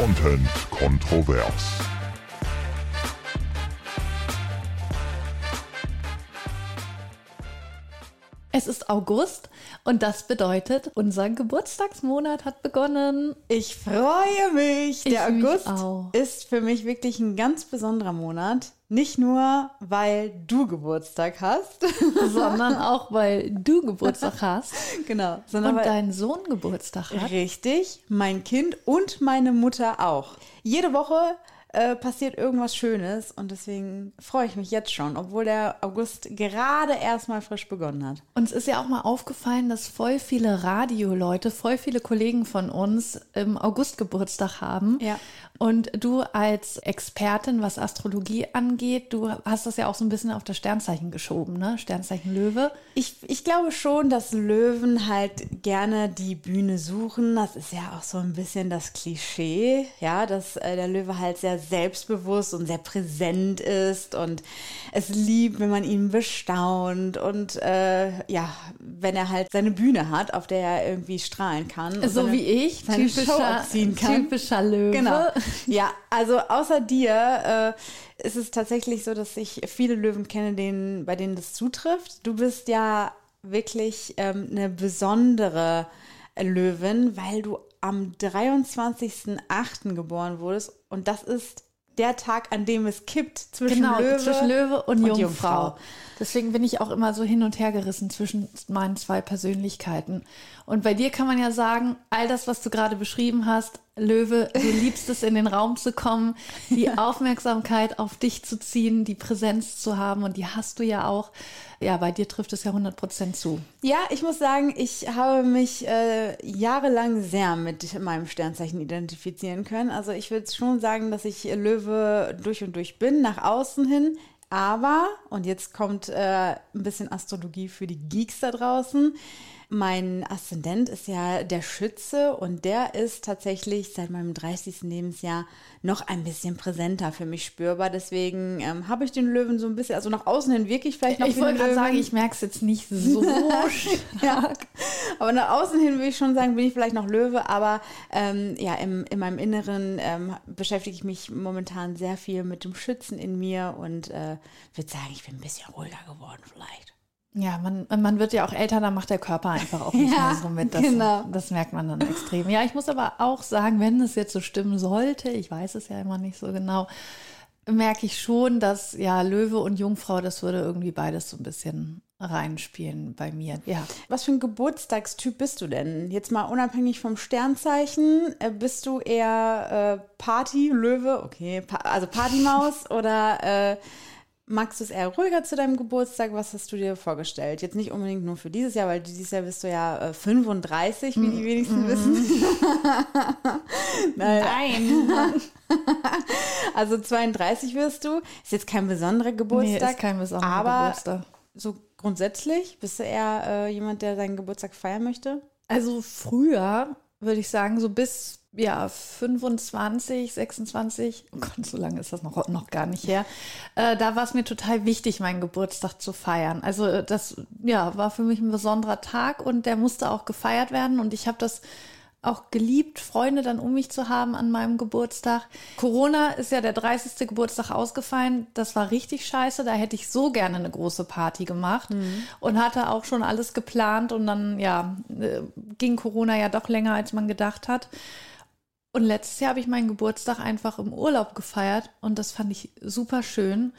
Content kontrovers. Es ist August und das bedeutet, unser Geburtstagsmonat hat begonnen. Ich freue mich. Ich Der mich August auch. ist für mich wirklich ein ganz besonderer Monat. Nicht nur, weil du Geburtstag hast, Sondern auch, weil du Geburtstag hast genau, sondern und dein Sohn Geburtstag hat. richtig, mein Kind und meine Mutter auch. Jede Woche äh, passiert irgendwas Schönes und deswegen freue ich mich jetzt schon, obwohl der August gerade erst mal frisch begonnen hat. Uns ist ja auch mal aufgefallen, dass voll viele Radioleute, voll viele Kollegen von uns im August Geburtstag haben. Ja. Und du als Expertin, was Astrologie angeht, du hast das ja auch so ein bisschen auf das Sternzeichen geschoben, ne? Sternzeichen Löwe. Ich, ich glaube schon, dass Löwen halt gerne die Bühne suchen. Das ist ja auch so ein bisschen das Klischee, ja, dass äh, der Löwe halt sehr selbstbewusst und sehr präsent ist und es liebt, wenn man ihn bestaunt und äh, ja, wenn er halt seine Bühne hat, auf der er irgendwie strahlen kann. So seine- wie ich, seine Show typischer, abziehen kann. typischer Löwe. Genau. Ja, also außer dir äh, ist es tatsächlich so, dass ich viele Löwen kenne, denen, bei denen das zutrifft. Du bist ja wirklich ähm, eine besondere Löwin, weil du am 23.08. geboren wurdest und das ist der Tag, an dem es kippt zwischen Genau, Löwe, zwischen Löwe und, und Jungfrau. Jungfrau. Deswegen bin ich auch immer so hin und her gerissen zwischen meinen zwei Persönlichkeiten. Und bei dir kann man ja sagen, all das, was du gerade beschrieben hast, Löwe, du liebst es, in den Raum zu kommen, die Aufmerksamkeit auf dich zu ziehen, die Präsenz zu haben und die hast du ja auch. Ja, bei dir trifft es ja 100 Prozent zu. Ja, ich muss sagen, ich habe mich äh, jahrelang sehr mit meinem Sternzeichen identifizieren können. Also ich würde schon sagen, dass ich Löwe durch und durch bin, nach außen hin. Aber, und jetzt kommt äh, ein bisschen Astrologie für die Geeks da draußen. Mein Aszendent ist ja der Schütze und der ist tatsächlich seit meinem 30. Lebensjahr noch ein bisschen präsenter für mich spürbar. Deswegen ähm, habe ich den Löwen so ein bisschen, also nach außen hin wirklich vielleicht noch Ich wollte gerade sagen, ich merke es jetzt nicht so Ja, aber nach außen hin würde ich schon sagen, bin ich vielleicht noch Löwe, aber ähm, ja, im, in meinem Inneren ähm, beschäftige ich mich momentan sehr viel mit dem Schützen in mir und äh, würde sagen, ich bin ein bisschen ruhiger geworden vielleicht. Ja, man, man wird ja auch älter, dann macht der Körper einfach auch nicht Ja, mehr so mit. Das, genau. das merkt man dann extrem. Ja, ich muss aber auch sagen, wenn es jetzt so stimmen sollte, ich weiß es ja immer nicht so genau, merke ich schon, dass ja Löwe und Jungfrau, das würde irgendwie beides so ein bisschen reinspielen bei mir. Ja. Was für ein Geburtstagstyp bist du denn? Jetzt mal unabhängig vom Sternzeichen, äh, bist du eher äh, Party, Löwe, okay, pa also Partymaus oder äh, magst du es eher ruhiger zu deinem Geburtstag? Was hast du dir vorgestellt? Jetzt nicht unbedingt nur für dieses Jahr, weil dieses Jahr bist du ja äh, 35, wie die wenigsten wissen. Nein. Also 32 wirst du. Ist jetzt kein besonderer nee, Geburtstag. ist kein besonderer aber Geburtstag. so grundsätzlich bist du eher äh, jemand, der seinen Geburtstag feiern möchte? Also früher würde ich sagen, so bis ja 25, 26, oh Gott, so lange ist das noch, noch gar nicht her. Äh, da war es mir total wichtig, meinen Geburtstag zu feiern. Also äh, das ja war für mich ein besonderer Tag und der musste auch gefeiert werden und ich habe das auch geliebt, Freunde dann um mich zu haben an meinem Geburtstag. Corona ist ja der 30. Geburtstag ausgefallen. Das war richtig scheiße. Da hätte ich so gerne eine große Party gemacht und hatte auch schon alles geplant. Und dann, ja, äh, ging Corona ja doch länger, als man gedacht hat. Und letztes Jahr habe ich meinen Geburtstag einfach im Urlaub gefeiert und das fand ich super schön.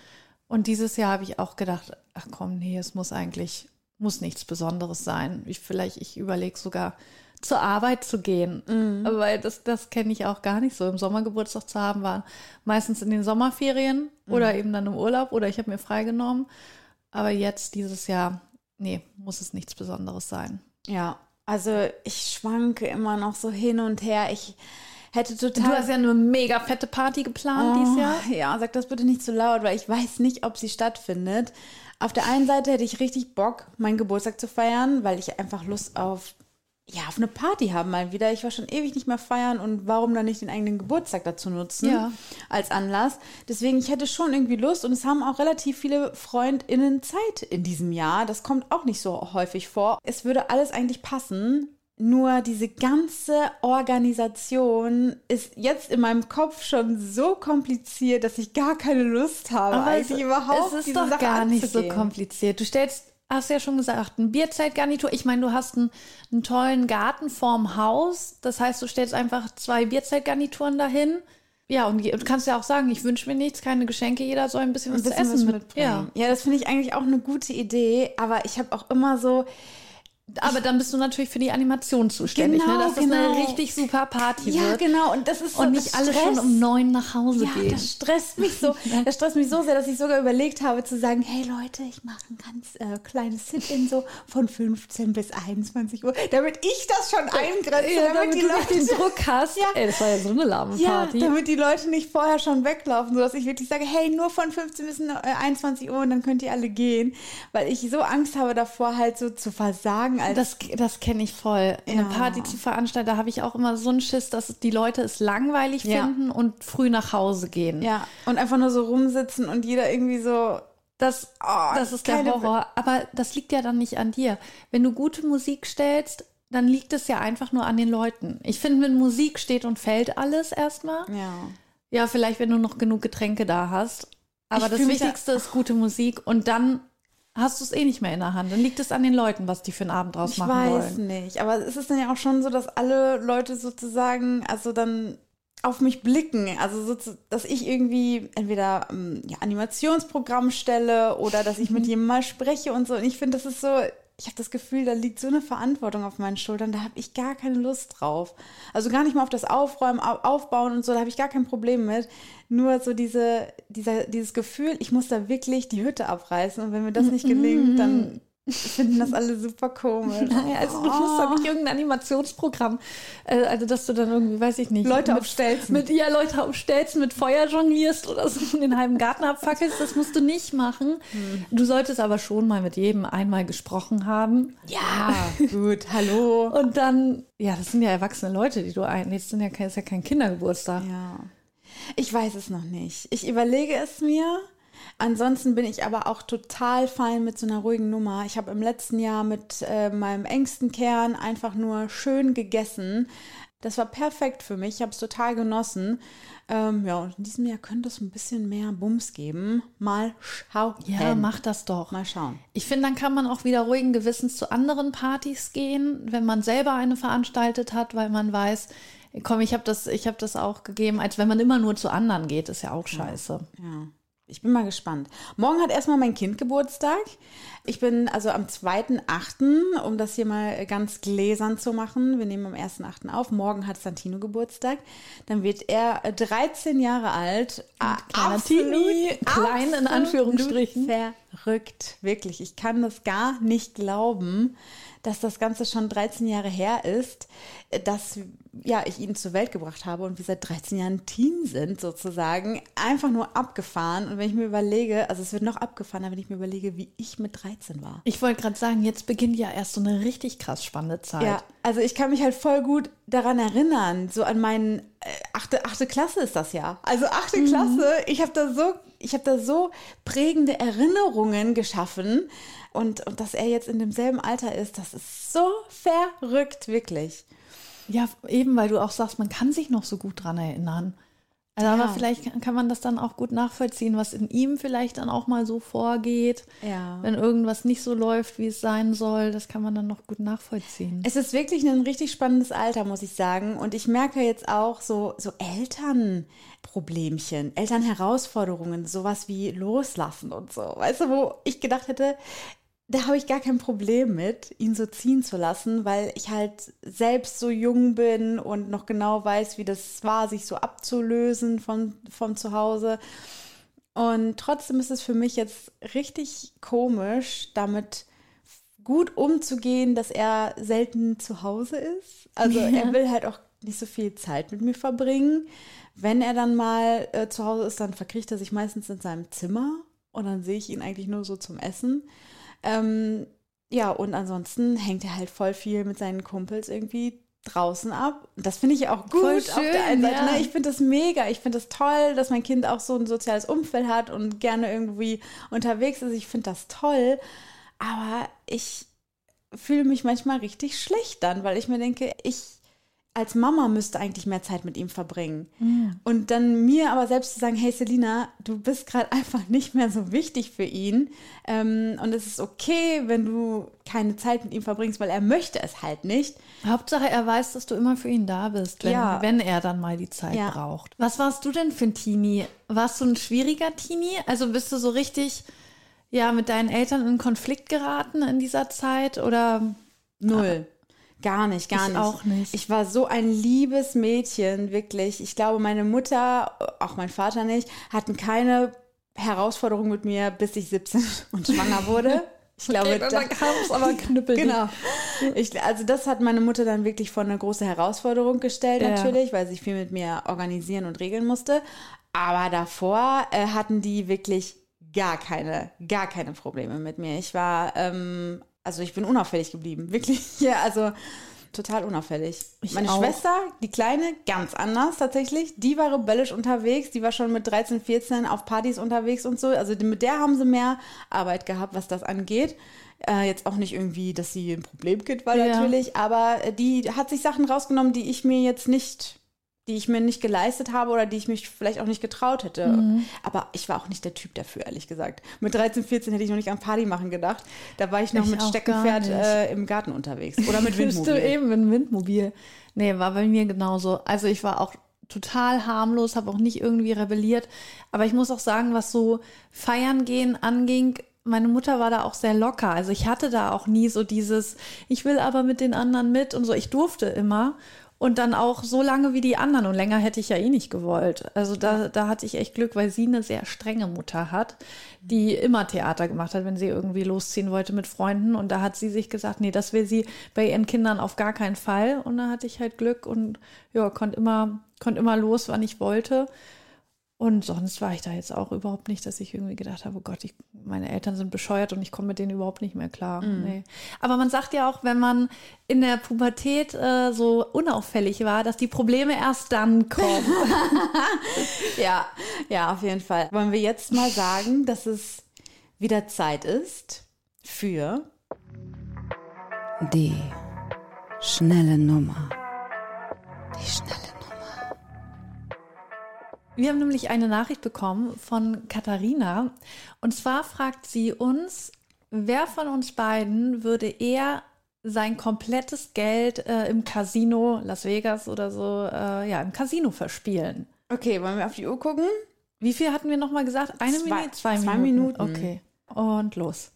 Und dieses Jahr habe ich auch gedacht, ach komm, nee, es muss eigentlich, muss nichts Besonderes sein. Ich vielleicht, ich überlege sogar zur Arbeit zu gehen, weil das, das kenne ich auch gar nicht so. Im Sommer Geburtstag zu haben war meistens in den Sommerferien oder eben dann im Urlaub oder ich habe mir freigenommen. Aber jetzt dieses Jahr, nee, muss es nichts Besonderes sein. Ja, also ich schwanke immer noch so hin und her. Ich hätte total. Du hast ja eine mega fette Party geplant dieses Jahr. Oh, Ja, sag das bitte nicht zu laut, weil ich weiß nicht, ob sie stattfindet. Auf der einen Seite hätte ich richtig Bock, meinen Geburtstag zu feiern, weil ich einfach Lust auf ja, auf eine Party haben mal wieder. Ich war schon ewig nicht mehr feiern und warum dann nicht den eigenen Geburtstag dazu nutzen Ja. als Anlass. Deswegen, ich hätte schon irgendwie Lust und es haben auch relativ viele FreundInnen Zeit in diesem Jahr. Das kommt auch nicht so häufig vor. Es würde alles eigentlich passen. Nur diese ganze Organisation ist jetzt in meinem Kopf schon so kompliziert, dass ich gar keine Lust habe, Aber es, eigentlich überhaupt es ist diese doch Sache gar nicht so anzugehen. kompliziert. Du stellst, hast ja schon gesagt, ein Bierzeltgarnitur. Ich meine, du hast einen, einen tollen Garten vorm Haus. Das heißt, du stellst einfach zwei Bierzeltgarnituren dahin. Ja, und du kannst ja auch sagen, ich wünsche mir nichts, keine Geschenke, jeder soll ein bisschen was ein bisschen zu was essen mit. mitbringen. Ja. Ja, das finde ich eigentlich auch eine gute Idee, aber ich habe auch immer so, Aber dann bist du natürlich für die Animation zuständig, Genau, ne? dass das genau. eine richtig super Party ja wird. genau, und das ist so Und das nicht alle Stress. schon um neun nach Hause Ja, gehen. das stresst mich so. Das stresst mich so sehr, dass ich sogar überlegt habe zu sagen, hey Leute, ich mache ein ganz äh, kleines Sit-in so von 15 bis 21 Uhr, damit ich das schon eingrenze, Ja, damit, die du nicht den Leute Druck hast. Ja. Ey, das war ja so eine lahme ja, Party. damit die Leute nicht vorher schon weglaufen, sodass ich wirklich sage, hey, nur von 15 bis äh, 21 Uhr und dann könnt ihr alle gehen, weil ich so Angst habe davor, halt so zu versagen als Das, das kenne ich voll. Eine Ja. Party zu veranstalten, da habe ich auch immer so einen Schiss, dass die Leute es langweilig Ja. finden und früh nach Hause gehen. ja und einfach nur so rumsitzen und jeder irgendwie so Das, Oh, das ist der Horror. Aber das liegt ja dann nicht an dir. Wenn du gute Musik stellst, dann liegt es ja einfach nur an den Leuten. Ich finde, mit Musik steht und fällt alles erstmal. ja. Ja, vielleicht, wenn du noch genug Getränke da hast. Aber Ich das mich da- Wichtigste ist gute Musik und dann hast du es eh nicht mehr in der Hand. Dann liegt es an den Leuten, was die für einen Abend draus Ich machen weiß wollen. nicht, aber es ist dann ja auch schon so, dass alle Leute sozusagen, also dann auf mich blicken, also so, dass ich irgendwie entweder ähm, ja, Animationsprogramm stelle oder dass ich mit jemandem mal spreche und so. Und ich finde, das ist so, ich habe das Gefühl, da liegt so eine Verantwortung auf meinen Schultern, da habe ich gar keine Lust drauf. Also gar nicht mal auf das Aufräumen, Au- Aufbauen und so, da habe ich gar kein Problem mit. Nur so diese, dieser, dieses Gefühl, ich muss da wirklich die Hütte abreißen und wenn mir das nicht gelingt, dann finden das alle super komisch. Nein, also du musst doch nicht irgendein Animationsprogramm, äh, also dass du dann irgendwie, weiß ich nicht, Leute mit, auf Stelzen. mit ja Leute auf Stelzen mit Feuer jonglierst oder so und den halben Garten abfackelst, das musst du nicht machen. Hm. Du solltest aber schon mal mit jedem einmal gesprochen haben Ja, gut, hallo. und dann, ja, das sind ja erwachsene Leute, die du einlädst, kein, ist ja kein Kindergeburtstag. Ja. Ich weiß es noch nicht. Ich überlege es mir. Ansonsten bin ich aber auch total fein mit so einer ruhigen Nummer. Ich habe im letzten Jahr mit äh, meinem engsten Kern einfach nur schön gegessen. Das war perfekt für mich. Ich habe es total genossen. Ähm, ja, und in diesem Jahr könnte es ein bisschen mehr Bums geben. Mal schauen. Ja, mach das doch. Mal schauen. Ich finde, dann kann man auch wieder ruhigen Gewissens zu anderen Partys gehen, wenn man selber eine veranstaltet hat, weil man weiß, komm, ich habe das, ich habe das auch gegeben, als wenn man immer nur zu anderen geht, ist ja auch scheiße. Ja, ich bin mal gespannt. Morgen hat erstmal mein Kind Geburtstag. Ich bin also am 2.8., um das hier mal ganz gläsern zu machen. Wir nehmen am 1.8. auf. Morgen hat Santino Geburtstag. Dann wird er äh, 13 Jahre alt. Ah, kleiner Teenie, klein in absolut Anführungsstrichen. Verrückt, wirklich. Ich kann das gar nicht glauben, dass das Ganze schon 13 Jahre her ist, dass ja, ich ihn zur Welt gebracht habe und wir seit 13 Jahren Teen sind, sozusagen. Einfach nur abgefahren. Und wenn ich mir überlege, also es wird noch abgefahrener, wenn ich mir überlege, wie ich mit 13 war. Ich wollte gerade sagen, jetzt beginnt ja erst so eine richtig krass spannende Zeit. Ja, also ich kann mich halt voll gut daran erinnern, so an meinen äh, achte, achte Klasse ist das ja. Also achte Klasse, ich habe da so, ich habe da so prägende Erinnerungen geschaffen und, und dass er jetzt in demselben Alter ist, das ist so verrückt, wirklich. Ja, eben, weil du auch sagst, man kann sich noch so gut dran erinnern. Also, Ja. Aber vielleicht kann- man das dann auch gut nachvollziehen, was in ihm vielleicht dann auch mal so vorgeht. Ja. Wenn irgendwas nicht so läuft, wie es sein soll, das kann man dann noch gut nachvollziehen. Es ist wirklich ein richtig spannendes Alter, muss ich sagen. Und ich merke jetzt auch so, so Elternproblemchen, Elternherausforderungen, sowas wie Loslassen und so. Weißt du, wo ich gedacht hätte, da habe ich gar kein Problem mit, ihn so ziehen zu lassen, weil ich halt selbst so jung bin und noch genau weiß, wie das war, sich so abzulösen von, von zu Hause. Und trotzdem ist es für mich jetzt richtig komisch, damit gut umzugehen, dass er selten zu Hause ist. Also er will halt auch nicht so viel Zeit mit mir verbringen. Wenn er dann mal äh, zu Hause ist, dann verkriecht er sich meistens in seinem Zimmer und dann sehe ich ihn eigentlich nur so zum Essen. Ähm, ja, und ansonsten hängt er halt voll viel mit seinen Kumpels irgendwie draußen ab. Das finde ich auch gut Voll auf der einen schön, Seite. ja. Ne? Ich finde das mega. Ich finde das toll, dass mein Kind auch so ein soziales Umfeld hat und gerne irgendwie unterwegs ist. Ich finde das toll. Aber ich fühle mich manchmal richtig schlecht dann, weil ich mir denke, ich als Mama müsste eigentlich mehr Zeit mit ihm verbringen. Mhm. Und dann mir aber selbst zu sagen, hey Selina, du bist gerade einfach nicht mehr so wichtig für ihn. Ähm, und es ist okay, wenn du keine Zeit mit ihm verbringst, weil er möchte es halt nicht. Hauptsache, er weiß, dass du immer für ihn da bist, wenn, ja. wenn er dann mal die Zeit ja. braucht. Was warst du denn für ein Teenie? Warst du ein schwieriger Teenie? Also bist du so richtig, ja, mit deinen Eltern in Konflikt geraten in dieser Zeit oder? Null. Gar nicht, gar ich nicht. auch nicht. Ich war so ein liebes Mädchen, wirklich. Ich glaube, meine Mutter, auch mein Vater nicht, hatten keine Herausforderung mit mir, bis ich 17 und schwanger wurde. Ich glaube, okay, da kam es aber knüppel. Genau. Ich, also das hat meine Mutter dann wirklich vor eine große Herausforderung gestellt, ja. natürlich, weil sie viel mit mir organisieren und regeln musste. Aber davor äh, hatten die wirklich gar keine, gar keine Probleme mit mir. Ich war ähm, also ich bin unauffällig geblieben, wirklich. Ja, also total unauffällig. Ich Meine auch. Schwester, die Kleine, ganz anders tatsächlich. Die war rebellisch unterwegs. Die war schon mit 13, 14 auf Partys unterwegs und so. Also mit der haben sie mehr Arbeit gehabt, was das angeht. Äh, jetzt auch nicht irgendwie, dass sie ein Problemkind war ja. natürlich, aber die hat sich Sachen rausgenommen, die ich mir jetzt nicht die ich mir nicht geleistet habe oder die ich mich vielleicht auch nicht getraut hätte. Mhm. Aber ich war auch nicht der Typ dafür, ehrlich gesagt. Mit 13, 14 hätte ich noch nicht an Party machen gedacht. Da war ich noch ich mit Steckenpferd äh, im Garten unterwegs. Oder mit Windmobil. du eben mit Windmobil. Nee, war bei mir genauso. Also ich war auch total harmlos, habe auch nicht irgendwie rebelliert. Aber ich muss auch sagen, was so Feiern gehen anging, meine Mutter war da auch sehr locker. Also ich hatte da auch nie so dieses, ich will aber mit den anderen mit und so. Ich durfte immer und dann auch so lange wie die anderen. Und länger hätte ich ja eh nicht gewollt. Also da, da hatte ich echt Glück, weil sie eine sehr strenge Mutter hat, die immer Theater gemacht hat, wenn sie irgendwie losziehen wollte mit Freunden. Und da hat sie sich gesagt, nee, das will sie bei ihren Kindern auf gar keinen Fall. Und da hatte ich halt Glück und ja, konnte immer, konnte immer los, wann ich wollte. Und sonst war ich da jetzt auch überhaupt nicht, dass ich irgendwie gedacht habe, oh Gott, ich, meine Eltern sind bescheuert und ich komme mit denen überhaupt nicht mehr klar. Mm. Nee. Aber man sagt ja auch, wenn man in der Pubertät äh, so unauffällig war, dass die Probleme erst dann kommen. ja, ja, auf jeden Fall. Wollen wir jetzt mal sagen, dass es wieder Zeit ist für die schnelle Nummer. Die schnelle wir haben nämlich eine Nachricht bekommen von Katharina. Und zwar fragt sie uns, wer von uns beiden würde eher sein komplettes Geld äh, im Casino, Las Vegas oder so, äh, ja, im Casino verspielen. Okay, wollen wir auf die Uhr gucken? Wie viel hatten wir nochmal gesagt? Eine zwei, Minute? Zwei, zwei Minuten. Minuten. Okay. Und los.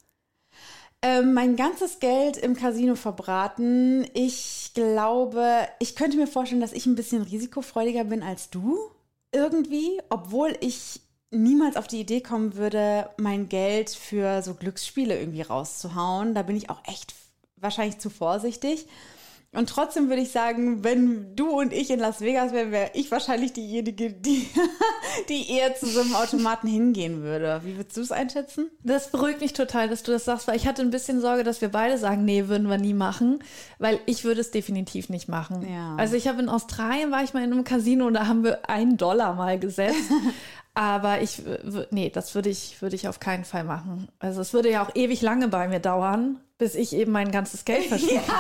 Ähm, mein ganzes Geld im Casino verbraten. Ich glaube, ich könnte mir vorstellen, dass ich ein bisschen risikofreudiger bin als du irgendwie, obwohl ich niemals auf die Idee kommen würde, mein Geld für so Glücksspiele irgendwie rauszuhauen. Da bin ich auch echt wahrscheinlich zu vorsichtig. Und trotzdem würde ich sagen, wenn du und ich in Las Vegas wären, wäre ich wahrscheinlich diejenige, die, die eher zu so einem Automaten hingehen würde. Wie würdest du es einschätzen? Das beruhigt mich total, dass du das sagst, weil ich hatte ein bisschen Sorge, dass wir beide sagen, nee, würden wir nie machen, weil ich würde es definitiv nicht machen. Ja. Also ich habe in Australien, war ich mal in einem Casino und da haben wir einen Dollar mal gesetzt. Aber ich, nee, das würde ich, würde ich auf keinen Fall machen. Also es würde ja auch ewig lange bei mir dauern, bis ich eben mein ganzes Geld verschwende. Ja.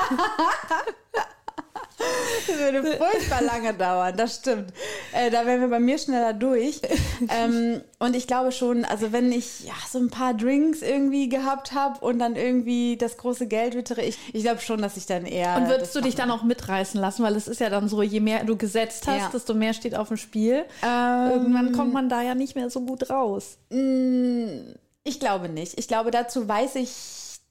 Das würde furchtbar lange dauern, das stimmt. Äh, da wären wir bei mir schneller durch. Ähm, und ich glaube schon, also wenn ich ja, so ein paar Drinks irgendwie gehabt habe und dann irgendwie das große Geld wittere, ich, ich glaube schon, dass ich dann eher. Und würdest du dich dann auch mitreißen lassen? Weil es ist ja dann so, je mehr du gesetzt hast, ja. desto mehr steht auf dem Spiel. Ähm, Irgendwann kommt man da ja nicht mehr so gut raus. Mm, ich glaube nicht. Ich glaube, dazu weiß ich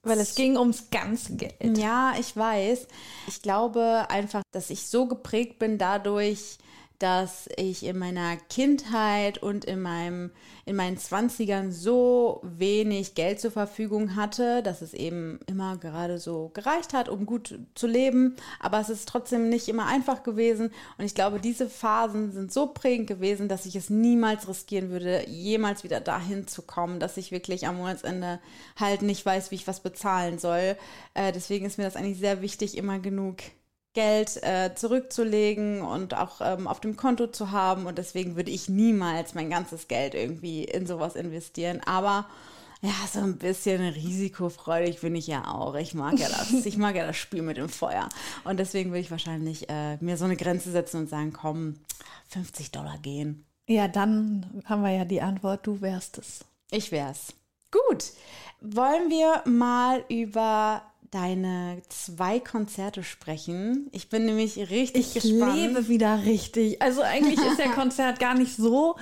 weil es ging ums ganze Geld. Ja, ich weiß. Ich glaube einfach, dass ich so geprägt bin dadurch, dass ich in meiner Kindheit und in, meinem, in meinen Zwanzigern so wenig Geld zur Verfügung hatte, dass es eben immer gerade so gereicht hat, um gut zu leben. Aber es ist trotzdem nicht immer einfach gewesen. Und ich glaube, diese Phasen sind so prägend gewesen, dass ich es niemals riskieren würde, jemals wieder dahin zu kommen, dass ich wirklich am Monatsende halt nicht weiß, wie ich was bezahlen soll. Äh, deswegen ist mir das eigentlich sehr wichtig, immer genug Geld äh, zurückzulegen und auch ähm, auf dem Konto zu haben. Und deswegen würde ich niemals mein ganzes Geld irgendwie in sowas investieren. Aber Ja, so ein bisschen risikofreudig bin ich ja auch. Ich mag ja das. Ich mag ja das Spiel mit dem Feuer. Und deswegen will ich wahrscheinlich äh, mir so eine Grenze setzen und sagen, komm, 50 Dollar gehen. Ja, dann haben wir ja die Antwort, du wärst es. Ich wär's. Gut. Wollen wir mal über deine zwei Konzerte sprechen? Ich bin nämlich richtig Ich gespannt. lebe wieder richtig. Also eigentlich ist der Konzert gar nicht so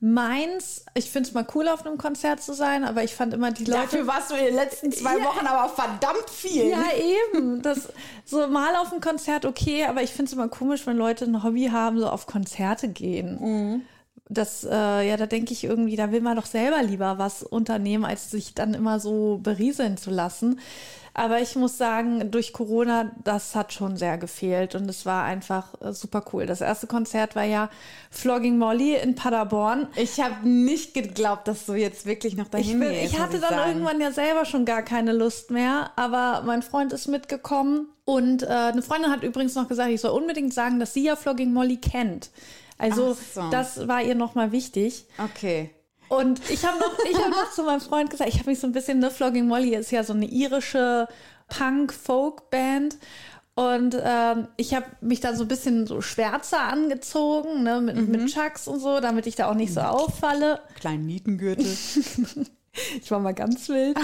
meins. Ich finde es mal cool, auf einem Konzert zu sein, aber ich fand immer die Leute. Dafür warst du in den letzten zwei Ja. Wochen aber verdammt viel. Ja, eben. Das, so mal auf ein Konzert okay, aber ich finde es immer komisch, wenn Leute ein Hobby haben, so auf Konzerte gehen. Das, äh, ja, da denke ich irgendwie, da will man doch selber lieber was unternehmen, als sich dann immer so berieseln zu lassen. Aber ich muss sagen, durch Corona, das hat schon sehr gefehlt und es war einfach äh, super cool. Das erste Konzert war ja Flogging Molly in Paderborn. Ich habe nicht geglaubt, dass du jetzt wirklich noch Ich, dahin bin, gehst. ich hatte dann sagen. irgendwann ja selber schon gar keine Lust mehr, aber mein Freund ist mitgekommen und äh, eine Freundin hat übrigens noch gesagt, ich soll unbedingt sagen, dass sie ja Flogging Molly kennt. Also so. das war ihr nochmal wichtig. Okay. Und ich habe noch, ich hab noch zu meinem Freund gesagt, ich habe mich so ein bisschen, ne, Flogging Molly ist ja so eine irische Punk-Folk-Band. Und ähm, ich habe mich da so ein bisschen so schwärzer angezogen, ne, mit, mit Chucks und so, damit ich da auch nicht so auffalle. Kleinen Nietengürtel. Ich war mal ganz wild.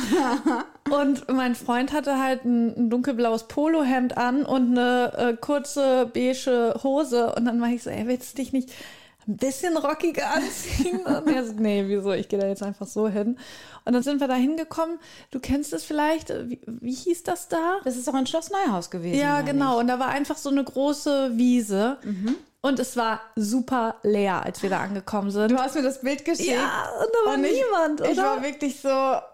und mein Freund hatte halt ein, ein dunkelblaues Polohemd an und eine äh, kurze beige Hose. Und dann war ich so, ey, willst du dich nicht ein bisschen rockiger anziehen? Und er so, nee, wieso? Ich gehe da jetzt einfach so hin. Und dann sind wir da hingekommen. Du kennst es vielleicht. Wie, wie hieß das da? Das ist doch ein Schloss Neuhaus gewesen. Ja, genau. nicht? Und da war einfach so eine große Wiese. Und es war super leer, als wir da angekommen sind. Du hast mir das Bild geschickt. Ja, und da war Und ich, niemand, Ich oder? war wirklich so,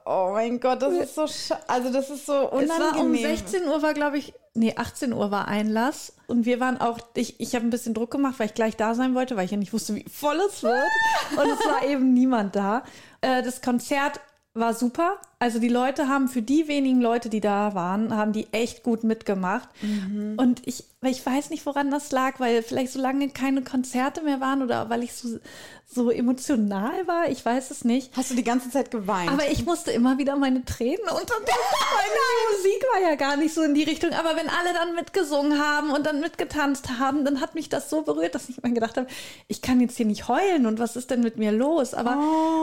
oh mein Gott, das ist so, also das ist so unangenehm. Es war um 16 Uhr war, glaube ich, nee, 18 Uhr war Einlass. Und wir waren auch, ich, ich habe ein bisschen Druck gemacht, weil ich gleich da sein wollte, weil ich ja nicht wusste, wie voll es wird. Und es war eben niemand da. Äh, das Konzert war super. Also die Leute haben für die wenigen Leute, die da waren, haben die echt gut mitgemacht. Und ich, ich weiß nicht, woran das lag, weil vielleicht so lange keine Konzerte mehr waren oder weil ich so, so emotional war. Ich weiß es nicht. Hast du die ganze Zeit geweint? Aber ich musste immer wieder meine Tränen unterdrücken, weil die Musik war ja gar nicht so in die Richtung. Aber wenn alle dann mitgesungen haben und dann mitgetanzt haben, dann hat mich das so berührt, dass ich mir gedacht habe, ich kann jetzt hier nicht heulen und was ist denn mit mir los? Aber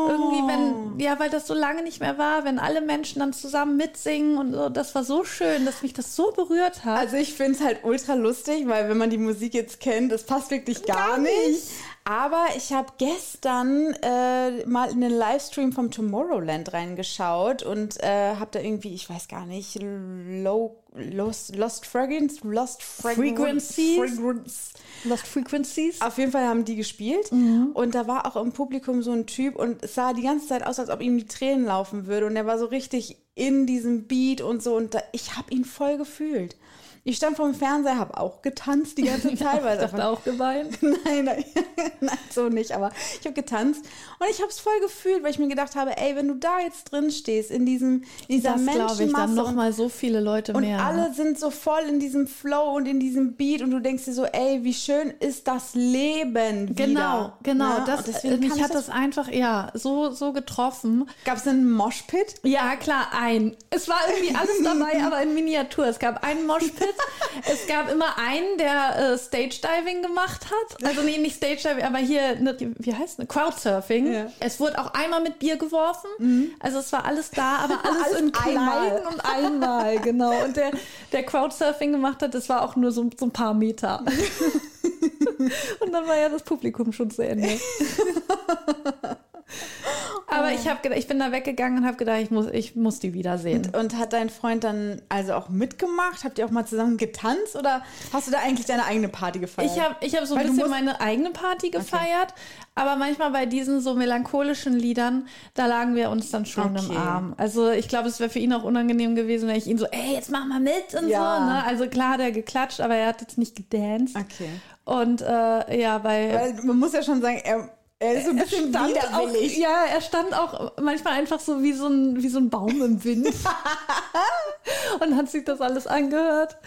irgendwie, wenn, ja, weil das so lange nicht mehr war, wenn alle Menschen dann zusammen mitsingen und so, das war so schön, dass mich das so berührt hat. Also ich finde es halt ultra lustig, weil wenn man die Musik jetzt kennt, das passt wirklich gar, nicht. Aber ich habe gestern äh, mal in den Livestream vom Tomorrowland reingeschaut und äh, habe da irgendwie, ich weiß gar nicht, low, Lost, Lost Fragrance, Lost Frequencies? Fragrance. Lost Frequencies. Auf jeden Fall haben die gespielt und da war auch im Publikum so ein Typ und es sah die ganze Zeit aus, als ob ihm die Tränen laufen würde und er war so richtig in diesem Beat und so und da, ich habe ihn voll gefühlt. Ich stand vor dem Fernseher, habe auch getanzt die ganze Zeit, weil Ich dachte auch geweint. Nein, nein, nein, so nicht, aber ich habe getanzt und ich habe es voll gefühlt, weil ich mir gedacht habe, ey, wenn du da jetzt drin stehst, in diesem, dieser Das glaube ich, dann Menschenmasse noch und- mal so viele Leute und mehr. alle sind so voll in diesem Flow und in diesem Beat und du denkst dir so, ey, wie schön ist das Leben Genau, wieder. genau. Ne? Das, Und deswegen äh, mich hat ich das einfach, ja, so, so getroffen. Gab es einen Moshpit? Ja, klar, ein. Es war irgendwie alles dabei, aber in Miniatur. Es gab einen Moshpit. Es gab immer einen, der äh, Stage-Diving gemacht hat. Also nee, nicht Stage-Diving, aber hier, ne, wie heißt es? Crowdsurfing. Ja. Es wurde auch einmal mit Bier geworfen. Also es war alles da, aber alles, Alles in klein einmal. und einmal, genau. Und der, der Crowdsurfing gemacht hat, das war auch nur so, so ein paar Meter. und dann war ja das Publikum schon zu Ende. Aber ich habe ich bin da weggegangen und habe gedacht, ich muss, ich muss die wiedersehen. Und hat dein Freund dann also auch mitgemacht? Habt ihr auch mal zusammen getanzt oder hast du da eigentlich deine eigene Party gefeiert? Ich habe ich hab so ein Weil du bisschen meine eigene Party gefeiert, aber manchmal bei diesen so melancholischen Liedern, da lagen wir uns dann schon Okay. im Arm. Also ich glaube, es wäre für ihn auch unangenehm gewesen, wenn ich ihn so, ey, jetzt mach mal mit und Ja. so. Ne? Also klar hat er geklatscht, aber er hat jetzt nicht gedanced. Okay. Und äh, ja, bei Weil man muss ja schon sagen, er, Er ist so ein bisschen stand auch, widerwillig. ja, er stand auch manchmal einfach so wie so ein, wie so ein Baum im Wind und hat sich das alles angehört.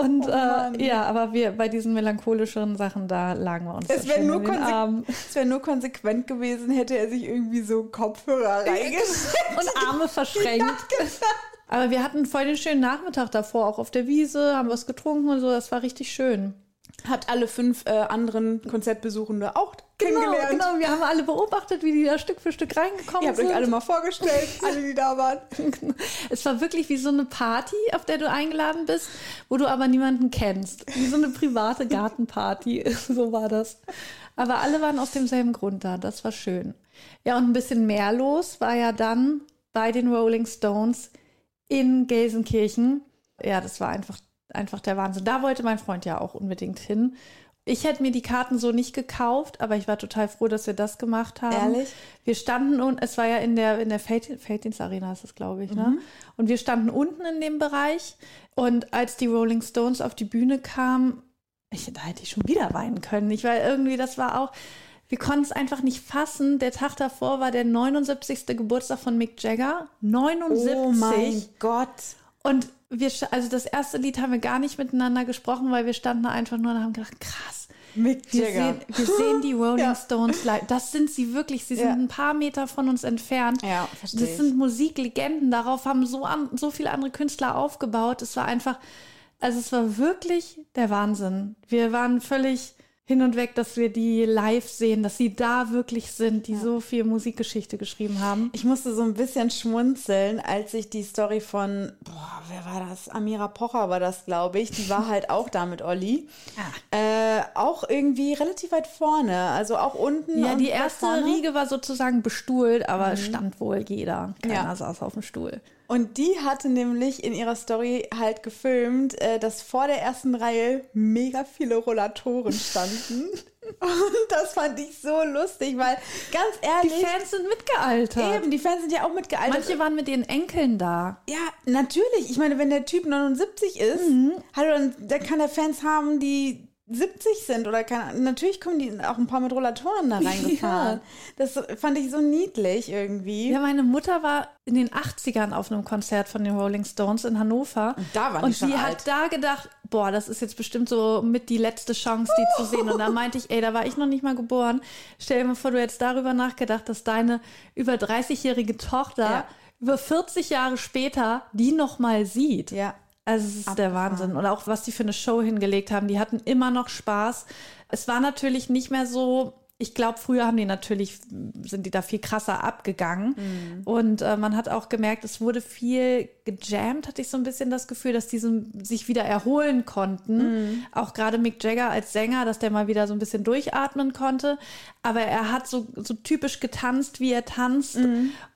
Und Oh äh, ja, aber wir bei diesen melancholischen Sachen, da lagen wir uns Es wäre schön nur, in den konse Armen. es wär nur konsequent gewesen, hätte er sich irgendwie so Kopfhörer reingesteckt. und Arme verschränkt. Aber wir hatten voll den schönen Nachmittag davor, auch auf der Wiese, haben was getrunken und so, das war richtig schön. Hat alle fünf äh, anderen Konzertbesuchende auch Genau, kennengelernt. genau, wir haben alle beobachtet, wie die da Stück für Stück reingekommen Ihr habt sind. euch alle mal vorgestellt, alle, die da waren. Es war wirklich wie so eine Party, auf der du eingeladen bist, wo du aber niemanden kennst. Wie so eine private Gartenparty, so war das. Aber alle waren aus demselben Grund da, das war schön. Ja, und ein bisschen mehr los war ja dann bei den Rolling Stones in Gelsenkirchen. Ja, das war einfach, einfach der Wahnsinn. Da wollte mein Freund ja auch unbedingt hin. Ich hätte mir die Karten so nicht gekauft, aber ich war total froh, dass wir das gemacht haben. Ehrlich? Wir standen und es war ja in der in der Felddienst Felddienst Arena ist das glaube ich, ne? Und wir standen unten in dem Bereich und als die Rolling Stones auf die Bühne kamen, ich, da hätte ich schon wieder weinen können. Ich war irgendwie, das war auch wir konnten es einfach nicht fassen. Der Tag davor war der 79. Geburtstag von Mick Jagger. 79. Oh mein Gott. Und wir, also das erste Lied haben wir gar nicht miteinander gesprochen, weil wir standen da einfach nur und haben gedacht, krass. Mick Wir sehen, wir sehen die Rolling Ja. Stones live. Das sind sie wirklich. Sie sind Ja. ein paar Meter von uns entfernt. Ja, versteh Das sind Musiklegenden. Darauf haben so, an, so viele andere Künstler aufgebaut. Es war einfach, also es war wirklich der Wahnsinn. Wir waren völlig hin und weg, dass wir die live sehen, dass sie da wirklich sind, die so viel Musikgeschichte geschrieben haben. Ich musste so ein bisschen schmunzeln, als ich die Story von, boah, wer war das? Amira Pocher war das, glaube ich. Die war halt auch da mit Olli. Äh, auch irgendwie relativ weit vorne, also auch unten. Ja, die erste vorne. Riege war sozusagen bestuhlt, aber es stand wohl jeder. Keiner Ja. saß auf dem Stuhl. Und die hatte nämlich in ihrer Story halt gefilmt, äh, dass vor der ersten Reihe mega viele Rollatoren standen. Und das fand ich so lustig, weil ganz Die ehrlich, Fans sind mitgealtert. eben, die Fans sind ja auch mitgealtert. Manche waren mit ihren Enkeln da. Ja, natürlich. Ich meine, wenn der Typ 79 ist, hallo, dann, dann kann er Fans haben, die 70 sind oder keine Natürlich kommen die auch ein paar mit Rollatoren da reingefahren. Das fand ich so niedlich irgendwie. Ja, meine Mutter war in den 80ern auf einem Konzert von den Rolling Stones in Hannover. Und da waren die Und schon die alt. hat da gedacht, boah, das ist jetzt bestimmt so mit die letzte Chance, die zu sehen. Und da meinte ich, ey, da war ich noch nicht mal geboren. Stell dir mal vor, du hättest darüber nachgedacht, dass deine über 30-jährige Tochter Ja. über 40 Jahre später die noch mal sieht. Ja. Also es ist der Wahnsinn. Und auch was die für eine Show hingelegt haben. Die hatten immer noch Spaß. Es war natürlich nicht mehr so. Ich glaube, früher haben die natürlich, sind die da viel krasser abgegangen. Und äh, man hat auch gemerkt, es wurde viel gejammt, hatte ich so ein bisschen das Gefühl, dass die so, sich wieder erholen konnten. Auch gerade Mick Jagger als Sänger, dass der mal wieder so ein bisschen durchatmen konnte. Aber er hat so, so typisch getanzt, wie er tanzt.